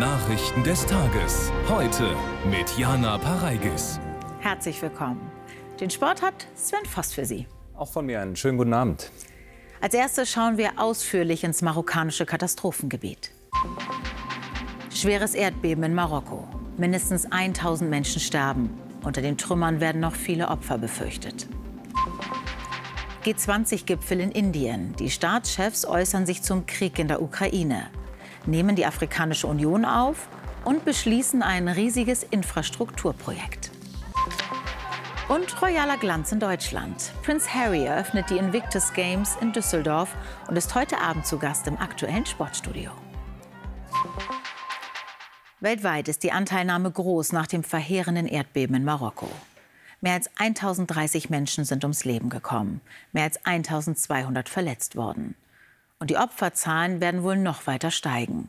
Nachrichten des Tages. Heute mit Jana Pareigis. Herzlich willkommen. Den Sport hat Sven Voss für Sie. Auch von mir einen schönen guten Abend. Als erstes schauen wir ausführlich ins marokkanische Katastrophengebiet. Schweres Erdbeben in Marokko. Mindestens 1000 Menschen sterben. Unter den Trümmern werden noch viele Opfer befürchtet. G20-Gipfel in Indien. Die Staatschefs äußern sich zum Krieg in der Ukraine, nehmen die Afrikanische Union auf und beschließen ein riesiges Infrastrukturprojekt. Und royaler Glanz in Deutschland. Prince Harry eröffnet die Invictus Games in Düsseldorf und ist heute Abend zu Gast im aktuellen Sportstudio. Weltweit ist die Anteilnahme groß nach dem verheerenden Erdbeben in Marokko. Mehr als 1030 Menschen sind ums Leben gekommen, mehr als 1200 verletzt worden. Und die Opferzahlen werden wohl noch weiter steigen.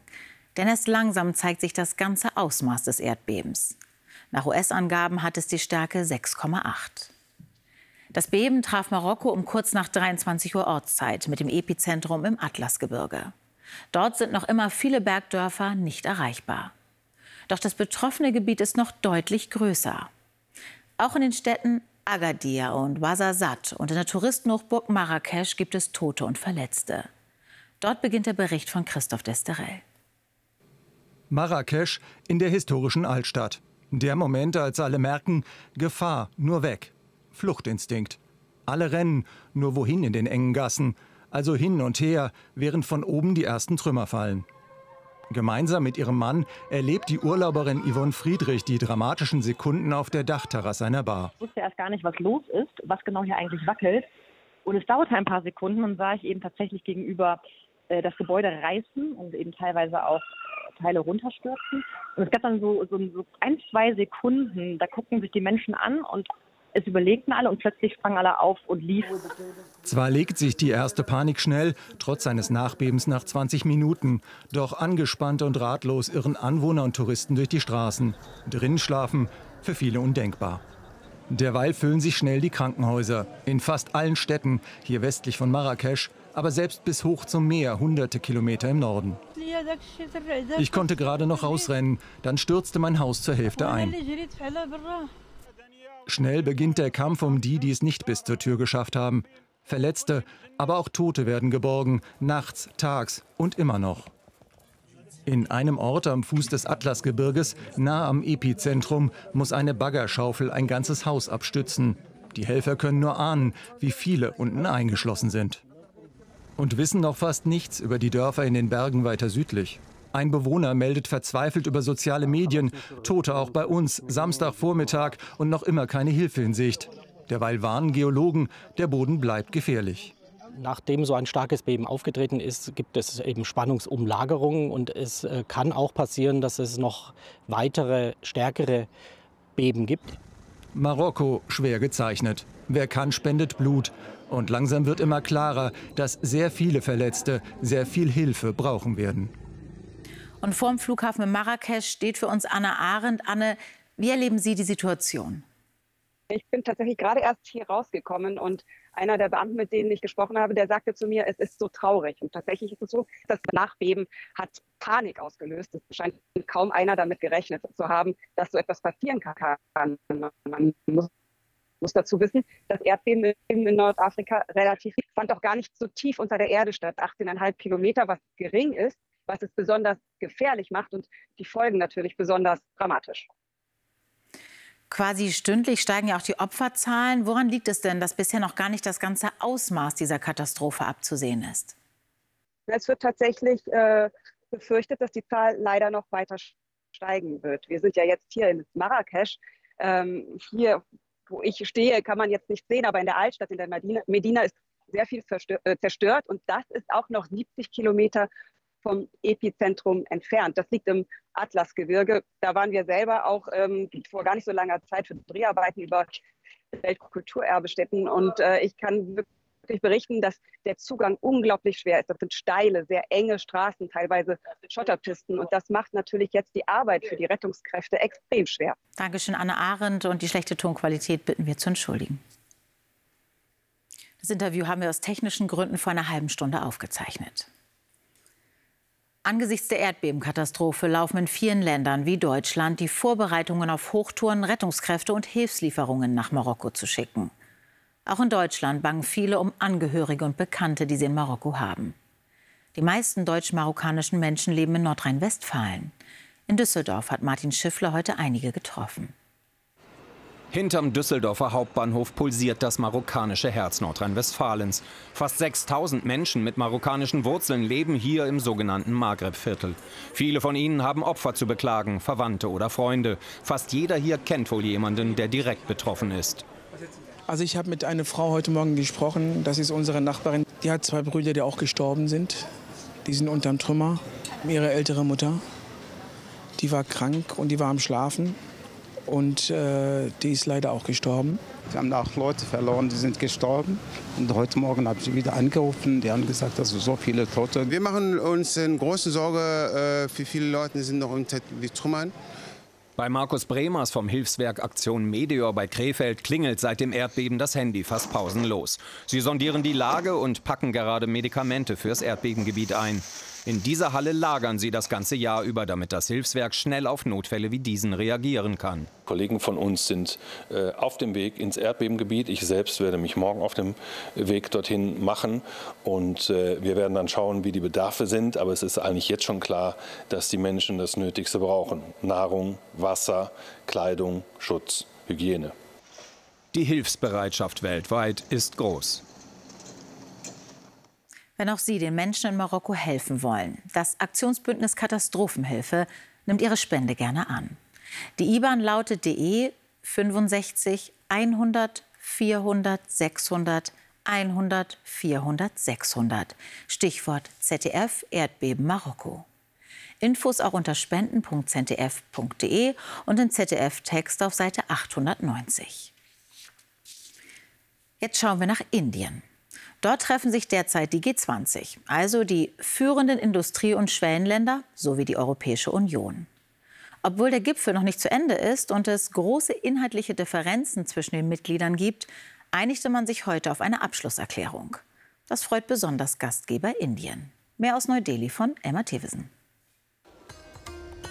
Denn erst langsam zeigt sich das ganze Ausmaß des Erdbebens. Nach US-Angaben hat es die Stärke 6,8. Das Beben traf Marokko um kurz nach 23 Uhr Ortszeit mit dem Epizentrum im Atlasgebirge. Dort sind noch immer viele Bergdörfer nicht erreichbar. Doch das betroffene Gebiet ist noch deutlich größer. Auch in den Städten Agadir und Ouarzazate und in der Touristenhochburg Marrakesch gibt es Tote und Verletzte. Dort beginnt der Bericht von Christoph Desterell. Marrakesch in der historischen Altstadt. Der Moment, als alle merken, Gefahr, nur weg. Fluchtinstinkt. Alle rennen, nur wohin in den engen Gassen. Also hin und her, während von oben die ersten Trümmer fallen. Gemeinsam mit ihrem Mann erlebt die Urlauberin Yvonne Friedrich die dramatischen Sekunden auf der Dachterrasse einer Bar. Ich wusste erst gar nicht, was los ist, was genau hier eigentlich wackelt. Und es dauerte ein paar Sekunden und sah ich eben tatsächlich gegenüber das Gebäude reißen und eben teilweise auch Teile runterstürzen. Und es gab dann so, so, so ein, zwei Sekunden, da guckten sich die Menschen an und es überlegten alle und plötzlich sprangen alle auf und liefen. Zwar legt sich die erste Panik schnell, trotz seines Nachbebens nach 20 Minuten. Doch angespannt und ratlos irren Anwohner und Touristen durch die Straßen. Drin schlafen, für viele undenkbar. Derweil füllen sich schnell die Krankenhäuser. In fast allen Städten, hier westlich von Marrakesch, aber selbst bis hoch zum Meer, hunderte Kilometer im Norden. Ich konnte gerade noch rausrennen, dann stürzte mein Haus zur Hälfte ein. Schnell beginnt der Kampf um die, die es nicht bis zur Tür geschafft haben. Verletzte, aber auch Tote werden geborgen, nachts, tags und immer noch. In einem Ort am Fuß des Atlasgebirges, nah am Epizentrum, muss eine Baggerschaufel ein ganzes Haus abstützen. Die Helfer können nur ahnen, wie viele unten eingeschlossen sind. Und wissen noch fast nichts über die Dörfer in den Bergen weiter südlich. Ein Bewohner meldet verzweifelt über soziale Medien, Tote auch bei uns, Samstagvormittag und noch immer keine Hilfe in Sicht. Derweil warnen Geologen, der Boden bleibt gefährlich. Nachdem so ein starkes Beben aufgetreten ist, gibt es eben Spannungsumlagerungen und es äh, kann auch passieren, dass es noch weitere stärkere Beben gibt. Marokko schwer gezeichnet. Wer kann, spendet Blut. Und langsam wird immer klarer, dass sehr viele Verletzte sehr viel Hilfe brauchen werden. Und vor dem Flughafen in Marrakesch steht für uns Anna Arendt. Anne, wie erleben Sie die Situation? Ich bin tatsächlich gerade erst hier rausgekommen und einer der Beamten, mit denen ich gesprochen habe, der sagte zu mir, es ist so traurig. Und tatsächlich ist es so, das Nachbeben hat Panik ausgelöst. Es scheint kaum einer damit gerechnet zu haben, dass so etwas passieren kann. Man muss, muss dazu wissen, das Erdbeben in Nordafrika relativ fand auch gar nicht so tief unter der Erde statt, 18,5 Kilometer, was gering ist was es besonders gefährlich macht und die Folgen natürlich besonders dramatisch. Quasi stündlich steigen ja auch die Opferzahlen. Woran liegt es denn, dass bisher noch gar nicht das ganze Ausmaß dieser Katastrophe abzusehen ist? Es wird tatsächlich äh, befürchtet, dass die Zahl leider noch weiter steigen wird. Wir sind ja jetzt hier in Marrakesch. Ähm, hier, wo ich stehe, kann man jetzt nicht sehen, aber in der Altstadt, in der Medina, Medina ist sehr viel äh, zerstört und das ist auch noch 70 Kilometer vom Epizentrum entfernt. Das liegt im Atlasgebirge. Da waren wir selber auch ähm, vor gar nicht so langer Zeit für Dreharbeiten über Weltkulturerbestätten. Und äh, ich kann wirklich berichten, dass der Zugang unglaublich schwer ist. Das sind steile, sehr enge Straßen, teilweise Schotterpisten. Und das macht natürlich jetzt die Arbeit für die Rettungskräfte extrem schwer. Dankeschön, Anne Arendt. Und die schlechte Tonqualität bitten wir zu entschuldigen. Das Interview haben wir aus technischen Gründen vor einer halben Stunde aufgezeichnet. Angesichts der Erdbebenkatastrophe laufen in vielen Ländern wie Deutschland die Vorbereitungen auf Hochtouren, Rettungskräfte und Hilfslieferungen nach Marokko zu schicken. Auch in Deutschland bangen viele um Angehörige und Bekannte, die sie in Marokko haben. Die meisten deutsch-marokkanischen Menschen leben in Nordrhein-Westfalen. In Düsseldorf hat Martin Schiffler heute einige getroffen. Hinterm Düsseldorfer Hauptbahnhof pulsiert das marokkanische Herz Nordrhein-Westfalens. Fast 6000 Menschen mit marokkanischen Wurzeln leben hier im sogenannten Maghreb-Viertel. Viele von ihnen haben Opfer zu beklagen, Verwandte oder Freunde. Fast jeder hier kennt wohl jemanden, der direkt betroffen ist. Also ich habe mit einer Frau heute Morgen gesprochen, das ist unsere Nachbarin. Die hat zwei Brüder, die auch gestorben sind. Die sind unterm Trümmer. Ihre ältere Mutter, die war krank und die war am Schlafen und äh, die ist leider auch gestorben. Wir haben auch Leute verloren, die sind gestorben. Und heute Morgen habe ich sie wieder angerufen. Die haben gesagt, dass so viele Tote. Wir machen uns eine große Sorge, äh, wie viele Leute sind noch unter die Trümmern. Bei Markus Bremers vom Hilfswerk Aktion Meteor bei Krefeld klingelt seit dem Erdbeben das Handy fast pausenlos. Sie sondieren die Lage und packen gerade Medikamente fürs Erdbebengebiet ein. In dieser Halle lagern sie das ganze Jahr über, damit das Hilfswerk schnell auf Notfälle wie diesen reagieren kann. Kollegen von uns sind äh, auf dem Weg ins Erdbebengebiet. Ich selbst werde mich morgen auf dem Weg dorthin machen und äh, wir werden dann schauen, wie die Bedarfe sind. Aber es ist eigentlich jetzt schon klar, dass die Menschen das Nötigste brauchen. Nahrung, Wasser, Kleidung, Schutz, Hygiene. Die Hilfsbereitschaft weltweit ist groß wenn auch Sie den Menschen in Marokko helfen wollen. Das Aktionsbündnis Katastrophenhilfe nimmt Ihre Spende gerne an. Die IBAN lautet DE 65 100 400 600 100 400 600. Stichwort ZDF Erdbeben Marokko. Infos auch unter spenden.zdf.de und in ZDF-Text auf Seite 890. Jetzt schauen wir nach Indien. Dort treffen sich derzeit die G20, also die führenden Industrie- und Schwellenländer sowie die Europäische Union. Obwohl der Gipfel noch nicht zu Ende ist und es große inhaltliche Differenzen zwischen den Mitgliedern gibt, einigte man sich heute auf eine Abschlusserklärung. Das freut besonders Gastgeber Indien. Mehr aus Neu-Delhi von Emma Thewesen.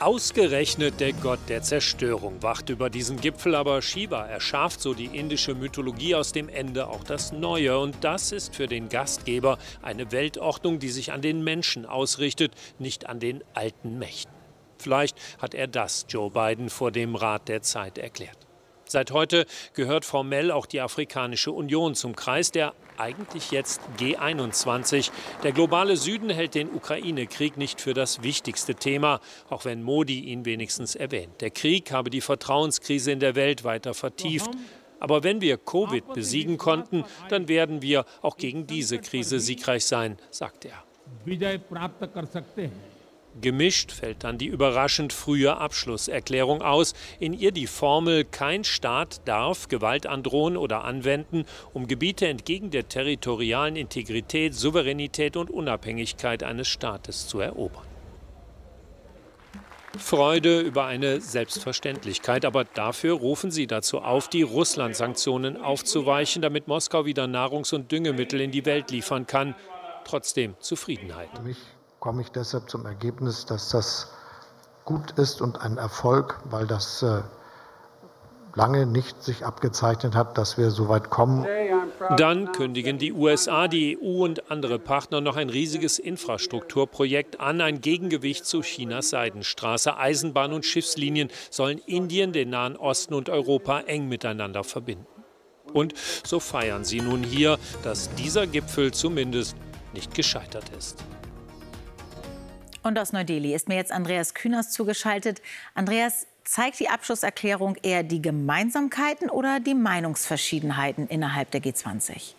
Ausgerechnet der Gott der Zerstörung wacht über diesen Gipfel, aber Shiva erschafft, so die indische Mythologie, aus dem Ende auch das Neue. Und das ist für den Gastgeber eine Weltordnung, die sich an den Menschen ausrichtet, nicht an den alten Mächten. Vielleicht hat er das Joe Biden vor dem Rat der Zeit erklärt. Seit heute gehört formell auch die Afrikanische Union zum Kreis der eigentlich jetzt G21. Der globale Süden hält den Ukraine-Krieg nicht für das wichtigste Thema, auch wenn Modi ihn wenigstens erwähnt. Der Krieg habe die Vertrauenskrise in der Welt weiter vertieft. Aber wenn wir Covid besiegen konnten, dann werden wir auch gegen diese Krise siegreich sein, sagt er. Gemischt fällt dann die überraschend frühe Abschlusserklärung aus, in ihr die Formel kein Staat darf Gewalt androhen oder anwenden, um Gebiete entgegen der territorialen Integrität, Souveränität und Unabhängigkeit eines Staates zu erobern. Freude über eine Selbstverständlichkeit, aber dafür rufen sie dazu auf, die Russland-Sanktionen aufzuweichen, damit Moskau wieder Nahrungs- und Düngemittel in die Welt liefern kann. Trotzdem Zufriedenheit komme ich deshalb zum Ergebnis, dass das gut ist und ein Erfolg, weil das äh, lange nicht sich abgezeichnet hat, dass wir so weit kommen. Dann kündigen die USA, die EU und andere Partner noch ein riesiges Infrastrukturprojekt an, ein Gegengewicht zu Chinas Seidenstraße. Eisenbahn- und Schiffslinien sollen Indien, den Nahen Osten und Europa eng miteinander verbinden. Und so feiern sie nun hier, dass dieser Gipfel zumindest nicht gescheitert ist. Und aus Neu-Delhi ist mir jetzt Andreas Kühners zugeschaltet. Andreas, zeigt die Abschlusserklärung eher die Gemeinsamkeiten oder die Meinungsverschiedenheiten innerhalb der G20?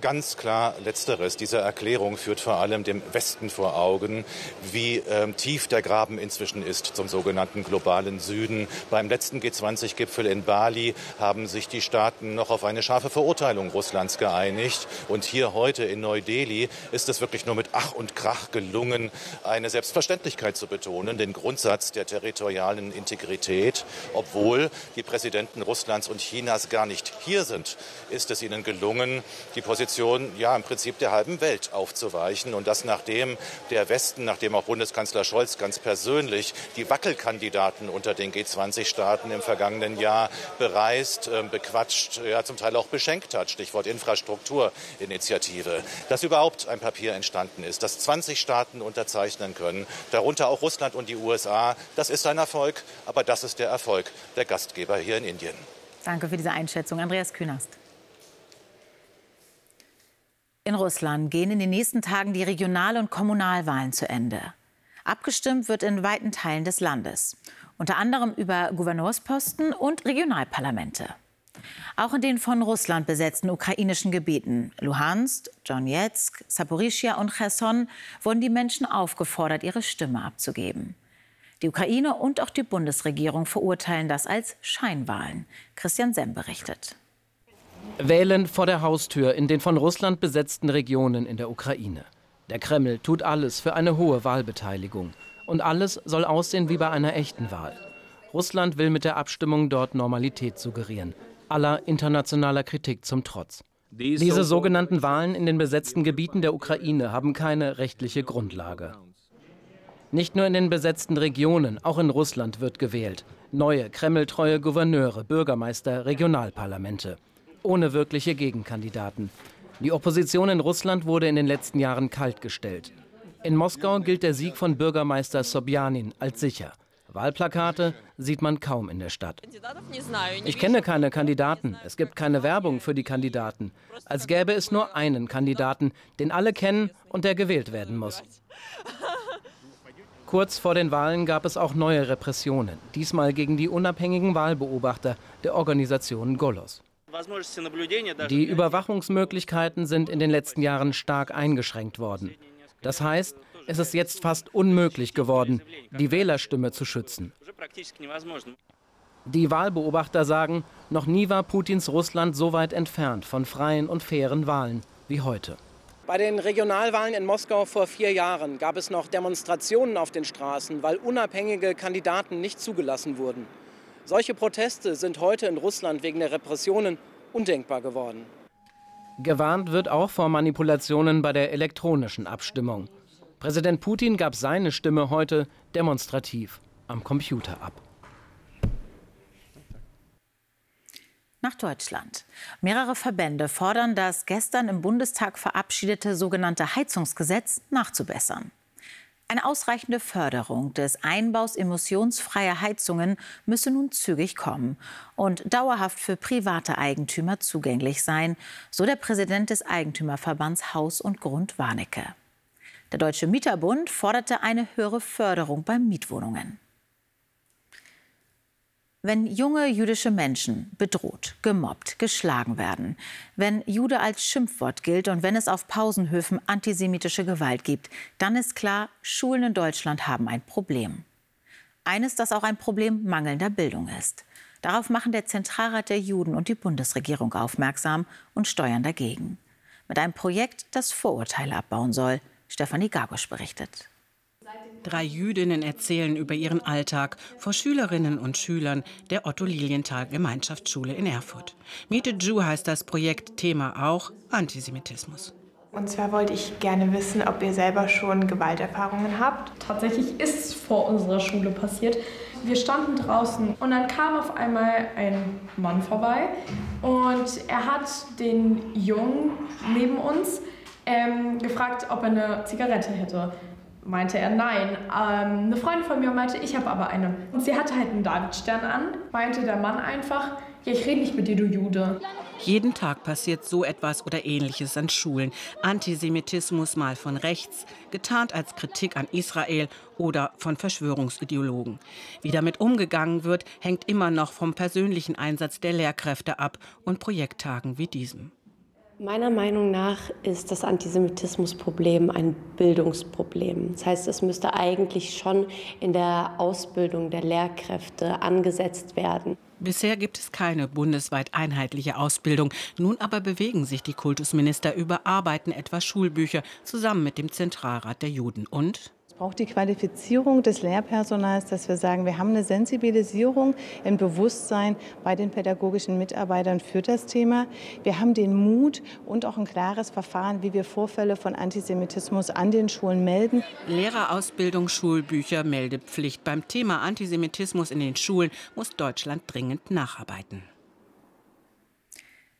Ganz klar letzteres. Diese Erklärung führt vor allem dem Westen vor Augen, wie ähm, tief der Graben inzwischen ist zum sogenannten globalen Süden. Beim letzten G20-Gipfel in Bali haben sich die Staaten noch auf eine scharfe Verurteilung Russlands geeinigt. Und hier heute in Neu-Delhi ist es wirklich nur mit Ach und Krach gelungen, eine Selbstverständlichkeit zu betonen, den Grundsatz der territorialen Integrität. Obwohl die Präsidenten Russlands und Chinas gar nicht hier sind, ist es ihnen gelungen, die Position Position ja im Prinzip der halben Welt aufzuweichen. Und das nachdem der Westen, nachdem auch Bundeskanzler Scholz ganz persönlich die Wackelkandidaten unter den G20-Staaten im vergangenen Jahr bereist, ähm, bequatscht, ja zum Teil auch beschenkt hat. Stichwort Infrastrukturinitiative. Dass überhaupt ein Papier entstanden ist, das 20 Staaten unterzeichnen können, darunter auch Russland und die USA, das ist ein Erfolg. Aber das ist der Erfolg der Gastgeber hier in Indien. Danke für diese Einschätzung, Andreas Künast. In Russland gehen in den nächsten Tagen die Regional- und Kommunalwahlen zu Ende. Abgestimmt wird in weiten Teilen des Landes, unter anderem über Gouverneursposten und Regionalparlamente. Auch in den von Russland besetzten ukrainischen Gebieten Luhansk, Donetsk, Saporischia und Cherson wurden die Menschen aufgefordert, ihre Stimme abzugeben. Die Ukraine und auch die Bundesregierung verurteilen das als Scheinwahlen. Christian Sem berichtet. Wählen vor der Haustür in den von Russland besetzten Regionen in der Ukraine. Der Kreml tut alles für eine hohe Wahlbeteiligung. Und alles soll aussehen wie bei einer echten Wahl. Russland will mit der Abstimmung dort Normalität suggerieren. Aller internationaler Kritik zum Trotz. Diese sogenannten Wahlen in den besetzten Gebieten der Ukraine haben keine rechtliche Grundlage. Nicht nur in den besetzten Regionen, auch in Russland wird gewählt. Neue, kremltreue Gouverneure, Bürgermeister, Regionalparlamente ohne wirkliche Gegenkandidaten. Die Opposition in Russland wurde in den letzten Jahren kaltgestellt. In Moskau gilt der Sieg von Bürgermeister Sobjanin als sicher. Wahlplakate sieht man kaum in der Stadt. Ich kenne keine Kandidaten. Es gibt keine Werbung für die Kandidaten. Als gäbe es nur einen Kandidaten, den alle kennen und der gewählt werden muss. Kurz vor den Wahlen gab es auch neue Repressionen, diesmal gegen die unabhängigen Wahlbeobachter der Organisation Golos. Die Überwachungsmöglichkeiten sind in den letzten Jahren stark eingeschränkt worden. Das heißt, es ist jetzt fast unmöglich geworden, die Wählerstimme zu schützen. Die Wahlbeobachter sagen, noch nie war Putins Russland so weit entfernt von freien und fairen Wahlen wie heute. Bei den Regionalwahlen in Moskau vor vier Jahren gab es noch Demonstrationen auf den Straßen, weil unabhängige Kandidaten nicht zugelassen wurden. Solche Proteste sind heute in Russland wegen der Repressionen undenkbar geworden. Gewarnt wird auch vor Manipulationen bei der elektronischen Abstimmung. Präsident Putin gab seine Stimme heute demonstrativ am Computer ab. Nach Deutschland. Mehrere Verbände fordern, das gestern im Bundestag verabschiedete sogenannte Heizungsgesetz nachzubessern. Eine ausreichende Förderung des Einbaus emissionsfreier Heizungen müsse nun zügig kommen und dauerhaft für private Eigentümer zugänglich sein, so der Präsident des Eigentümerverbands Haus und Grund Warnecke. Der Deutsche Mieterbund forderte eine höhere Förderung bei Mietwohnungen. Wenn junge jüdische Menschen bedroht, gemobbt, geschlagen werden, wenn Jude als Schimpfwort gilt und wenn es auf Pausenhöfen antisemitische Gewalt gibt, dann ist klar, Schulen in Deutschland haben ein Problem. Eines, das auch ein Problem mangelnder Bildung ist. Darauf machen der Zentralrat der Juden und die Bundesregierung aufmerksam und steuern dagegen. Mit einem Projekt, das Vorurteile abbauen soll. Stefanie Gagosch berichtet. Drei Jüdinnen erzählen über ihren Alltag vor Schülerinnen und Schülern der Otto Lilienthal Gemeinschaftsschule in Erfurt. Meet a Jew heißt das Projekt, Thema auch Antisemitismus. Und zwar wollte ich gerne wissen, ob ihr selber schon Gewalterfahrungen habt. Tatsächlich ist es vor unserer Schule passiert. Wir standen draußen und dann kam auf einmal ein Mann vorbei und er hat den Jungen neben uns ähm, gefragt, ob er eine Zigarette hätte meinte er nein. Ähm, eine Freundin von mir meinte, ich habe aber eine. Und sie hatte halt einen Davidstern an. Meinte der Mann einfach, ja, ich rede nicht mit dir, du Jude. Jeden Tag passiert so etwas oder ähnliches an Schulen. Antisemitismus mal von rechts, getarnt als Kritik an Israel oder von Verschwörungsideologen. Wie damit umgegangen wird, hängt immer noch vom persönlichen Einsatz der Lehrkräfte ab und Projekttagen wie diesem. Meiner Meinung nach ist das Antisemitismusproblem ein Bildungsproblem. Das heißt, es müsste eigentlich schon in der Ausbildung der Lehrkräfte angesetzt werden. Bisher gibt es keine bundesweit einheitliche Ausbildung. Nun aber bewegen sich die Kultusminister, überarbeiten etwa Schulbücher zusammen mit dem Zentralrat der Juden und braucht die Qualifizierung des Lehrpersonals, dass wir sagen, wir haben eine Sensibilisierung, ein Bewusstsein bei den pädagogischen Mitarbeitern für das Thema. Wir haben den Mut und auch ein klares Verfahren, wie wir Vorfälle von Antisemitismus an den Schulen melden. Lehrerausbildung, Schulbücher, Meldepflicht. Beim Thema Antisemitismus in den Schulen muss Deutschland dringend nacharbeiten.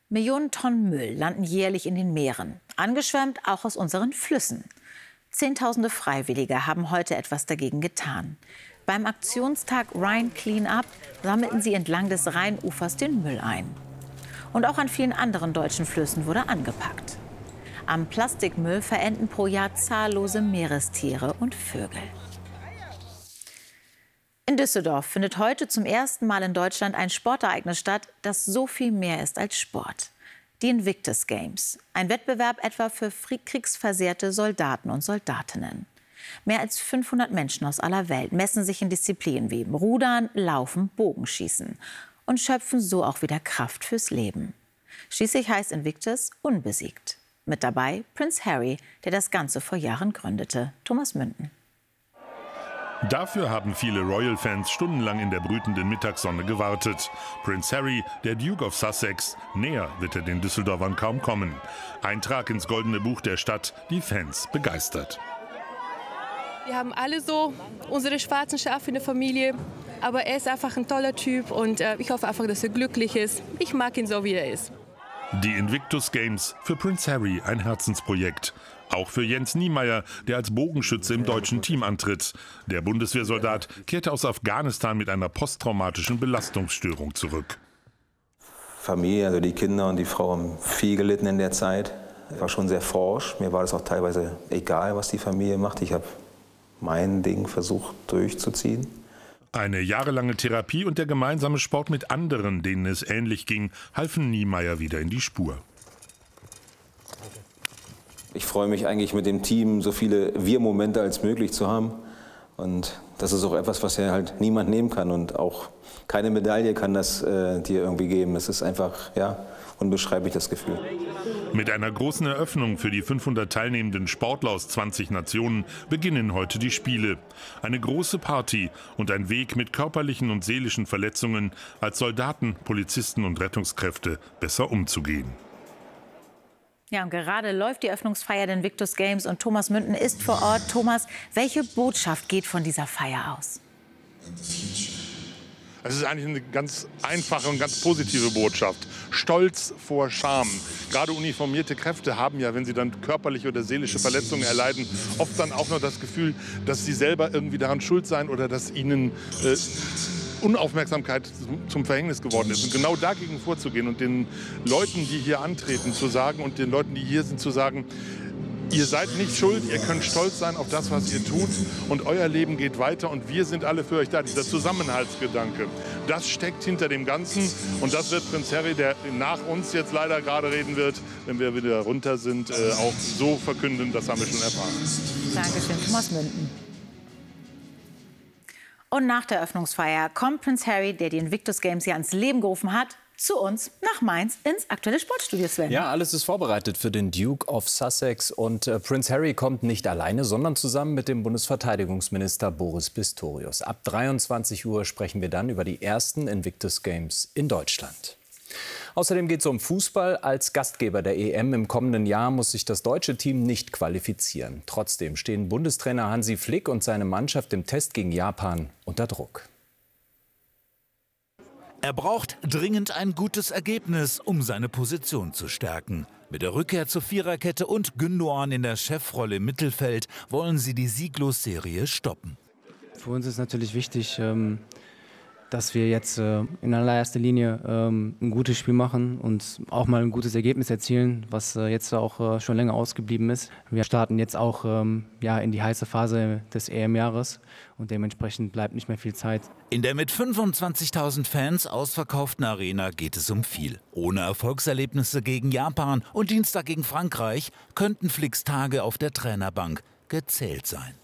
Millionen Tonnen Müll landen jährlich in den Meeren, angeschwemmt auch aus unseren Flüssen. Zehntausende Freiwillige haben heute etwas dagegen getan. Beim Aktionstag Rhine Clean Up sammelten sie entlang des Rheinufers den Müll ein. Und auch an vielen anderen deutschen Flüssen wurde angepackt. Am Plastikmüll verenden pro Jahr zahllose Meerestiere und Vögel. In Düsseldorf findet heute zum ersten Mal in Deutschland ein Sportereignis statt, das so viel mehr ist als Sport die Invictus Games, ein Wettbewerb etwa für kriegsversehrte Soldaten und Soldatinnen. Mehr als 500 Menschen aus aller Welt messen sich in Disziplinen wie Rudern, Laufen, Bogenschießen und schöpfen so auch wieder Kraft fürs Leben. Schließlich heißt Invictus unbesiegt. Mit dabei Prince Harry, der das Ganze vor Jahren gründete. Thomas Münden. Dafür haben viele Royal-Fans stundenlang in der brütenden Mittagssonne gewartet. Prince Harry, der Duke of Sussex, näher wird er den Düsseldorfern kaum kommen. Eintrag ins Goldene Buch der Stadt, die Fans begeistert. Wir haben alle so unsere schwarzen Schafe in der Familie, aber er ist einfach ein toller Typ und äh, ich hoffe einfach, dass er glücklich ist. Ich mag ihn so, wie er ist. Die Invictus Games für Prince Harry ein Herzensprojekt. Auch für Jens Niemeyer, der als Bogenschütze im deutschen Team antritt. Der Bundeswehrsoldat kehrte aus Afghanistan mit einer posttraumatischen Belastungsstörung zurück. Familie, also die Kinder und die Frau haben viel gelitten in der Zeit. Ich war schon sehr forsch. Mir war das auch teilweise egal, was die Familie macht. Ich habe mein Ding versucht durchzuziehen. Eine jahrelange Therapie und der gemeinsame Sport mit anderen, denen es ähnlich ging, halfen Niemeyer wieder in die Spur. Ich freue mich eigentlich mit dem Team so viele Wir-Momente als möglich zu haben. Und das ist auch etwas, was ja halt niemand nehmen kann. Und auch keine Medaille kann das äh, dir irgendwie geben. Es ist einfach, ja, unbeschreiblich das Gefühl. Mit einer großen Eröffnung für die 500 teilnehmenden Sportler aus 20 Nationen beginnen heute die Spiele. Eine große Party und ein Weg mit körperlichen und seelischen Verletzungen als Soldaten, Polizisten und Rettungskräfte besser umzugehen. Ja, und gerade läuft die Öffnungsfeier der Invictus Games und Thomas Münden ist vor Ort. Thomas, welche Botschaft geht von dieser Feier aus? Es ist eigentlich eine ganz einfache und ganz positive Botschaft. Stolz vor Scham. Gerade uniformierte Kräfte haben ja, wenn sie dann körperliche oder seelische Verletzungen erleiden, oft dann auch noch das Gefühl, dass sie selber irgendwie daran schuld seien oder dass ihnen äh, Unaufmerksamkeit zum Verhängnis geworden ist. Und genau dagegen vorzugehen und den Leuten, die hier antreten, zu sagen und den Leuten, die hier sind, zu sagen, Ihr seid nicht schuld, ihr könnt stolz sein auf das, was ihr tut und euer Leben geht weiter und wir sind alle für euch da. Dieser Zusammenhaltsgedanke, das steckt hinter dem Ganzen und das wird Prinz Harry, der nach uns jetzt leider gerade reden wird, wenn wir wieder runter sind, äh, auch so verkünden. Das haben wir schon erfahren. Dankeschön, Thomas Münden. Und nach der Öffnungsfeier kommt Prinz Harry, der die Invictus Games ja ans Leben gerufen hat, zu uns nach Mainz ins aktuelle Sportstudio, Sven. Ja, alles ist vorbereitet für den Duke of Sussex. Und äh, Prince Harry kommt nicht alleine, sondern zusammen mit dem Bundesverteidigungsminister Boris Pistorius. Ab 23 Uhr sprechen wir dann über die ersten Invictus Games in Deutschland. Außerdem geht es um Fußball. Als Gastgeber der EM im kommenden Jahr muss sich das deutsche Team nicht qualifizieren. Trotzdem stehen Bundestrainer Hansi Flick und seine Mannschaft im Test gegen Japan unter Druck. Er braucht dringend ein gutes Ergebnis, um seine Position zu stärken. Mit der Rückkehr zur Viererkette und Gündoğan in der Chefrolle im Mittelfeld wollen sie die Sieglos-Serie stoppen. Für uns ist natürlich wichtig, ähm, dass wir jetzt äh, in allererster Linie ähm, ein gutes Spiel machen und auch mal ein gutes Ergebnis erzielen, was äh, jetzt auch äh, schon länger ausgeblieben ist. Wir starten jetzt auch ähm, ja, in die heiße Phase des EM-Jahres und dementsprechend bleibt nicht mehr viel Zeit. In der mit 25.000 Fans ausverkauften Arena geht es um viel. Ohne Erfolgserlebnisse gegen Japan und Dienstag gegen Frankreich könnten Flicks Tage auf der Trainerbank gezählt sein.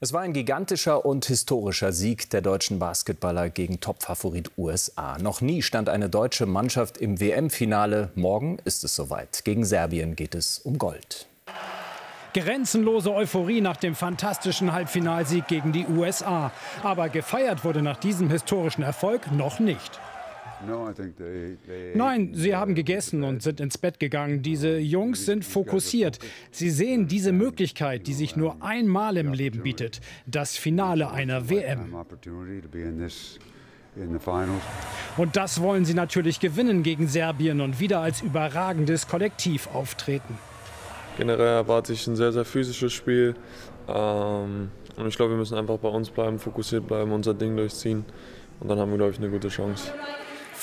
Es war ein gigantischer und historischer Sieg der deutschen Basketballer gegen Topfavorit USA. Noch nie stand eine deutsche Mannschaft im WM-Finale. Morgen ist es soweit. Gegen Serbien geht es um Gold. Grenzenlose Euphorie nach dem fantastischen Halbfinalsieg gegen die USA. Aber gefeiert wurde nach diesem historischen Erfolg noch nicht. Nein, sie haben gegessen und sind ins Bett gegangen. Diese Jungs sind fokussiert. Sie sehen diese Möglichkeit, die sich nur einmal im Leben bietet. Das Finale einer WM. Und das wollen sie natürlich gewinnen gegen Serbien und wieder als überragendes Kollektiv auftreten. Generell erwarte ich ein sehr, sehr physisches Spiel. Ähm, und ich glaube, wir müssen einfach bei uns bleiben, fokussiert bleiben, unser Ding durchziehen. Und dann haben wir, glaube ich, eine gute Chance.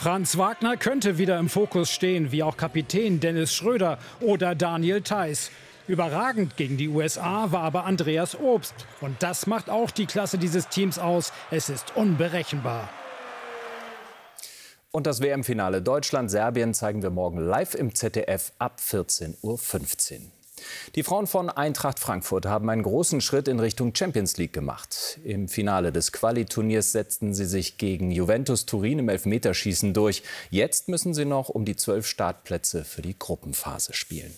Franz Wagner könnte wieder im Fokus stehen, wie auch Kapitän Dennis Schröder oder Daniel Theiss. Überragend gegen die USA war aber Andreas Obst. Und das macht auch die Klasse dieses Teams aus. Es ist unberechenbar. Und das WM-Finale Deutschland-Serbien zeigen wir morgen live im ZDF ab 14.15 Uhr. Die Frauen von Eintracht Frankfurt haben einen großen Schritt in Richtung Champions League gemacht. Im Finale des Quali-Turniers setzten sie sich gegen Juventus Turin im Elfmeterschießen durch. Jetzt müssen sie noch um die zwölf Startplätze für die Gruppenphase spielen.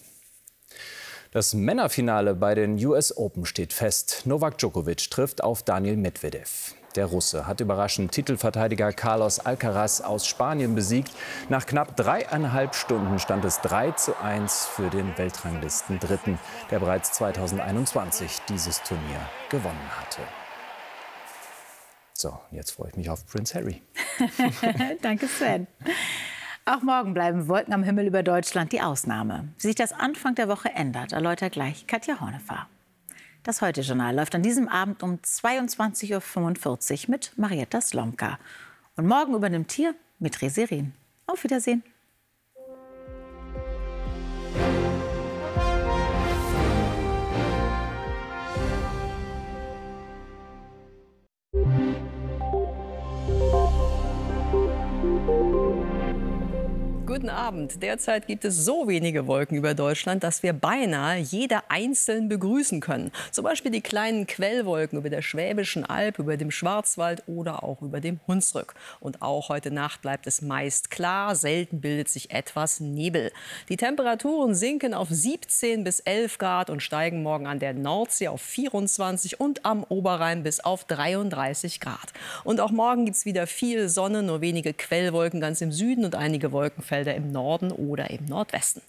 Das Männerfinale bei den US Open steht fest. Novak Djokovic trifft auf Daniel Medvedev. Der Russe hat überraschend Titelverteidiger Carlos Alcaraz aus Spanien besiegt. Nach knapp dreieinhalb Stunden stand es 3 zu 1 für den Weltranglisten Dritten, der bereits 2021 dieses Turnier gewonnen hatte. So, jetzt freue ich mich auf Prince Harry. Danke, Sven. Auch morgen bleiben Wolken am Himmel über Deutschland die Ausnahme. Wie sich das Anfang der Woche ändert, erläutert gleich Katja Hornefahr. Das Heute-Journal läuft an diesem Abend um 22.45 Uhr mit Marietta Slomka. Und morgen übernimmt hier mit Reserin. Auf Wiedersehen. Guten Abend. Derzeit gibt es so wenige Wolken über Deutschland, dass wir beinahe jede einzeln begrüßen können. Zum Beispiel die kleinen Quellwolken über der Schwäbischen Alb, über dem Schwarzwald oder auch über dem Hunsrück. Und auch heute Nacht bleibt es meist klar, selten bildet sich etwas Nebel. Die Temperaturen sinken auf 17 bis 11 Grad und steigen morgen an der Nordsee auf 24 und am Oberrhein bis auf 33 Grad. Und auch morgen gibt es wieder viel Sonne, nur wenige Quellwolken ganz im Süden und einige Wolkenfelder im Norden oder im Nordwesten.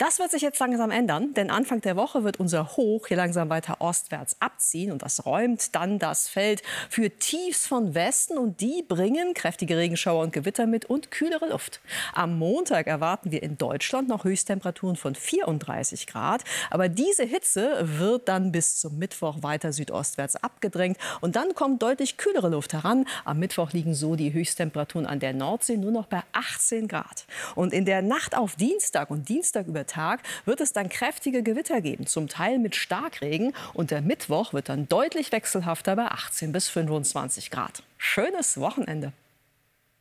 Das wird sich jetzt langsam ändern, denn Anfang der Woche wird unser Hoch hier langsam weiter ostwärts abziehen und das räumt dann das Feld für Tiefs von Westen und die bringen kräftige Regenschauer und Gewitter mit und kühlere Luft. Am Montag erwarten wir in Deutschland noch Höchsttemperaturen von 34 Grad, aber diese Hitze wird dann bis zum Mittwoch weiter südostwärts abgedrängt und dann kommt deutlich kühlere Luft heran. Am Mittwoch liegen so die Höchsttemperaturen an der Nordsee nur noch bei 18 Grad. Und in der Nacht auf Dienstag und Dienstag über Tag wird es dann kräftige Gewitter geben, zum Teil mit Starkregen. Und der Mittwoch wird dann deutlich wechselhafter bei 18 bis 25 Grad. Schönes Wochenende.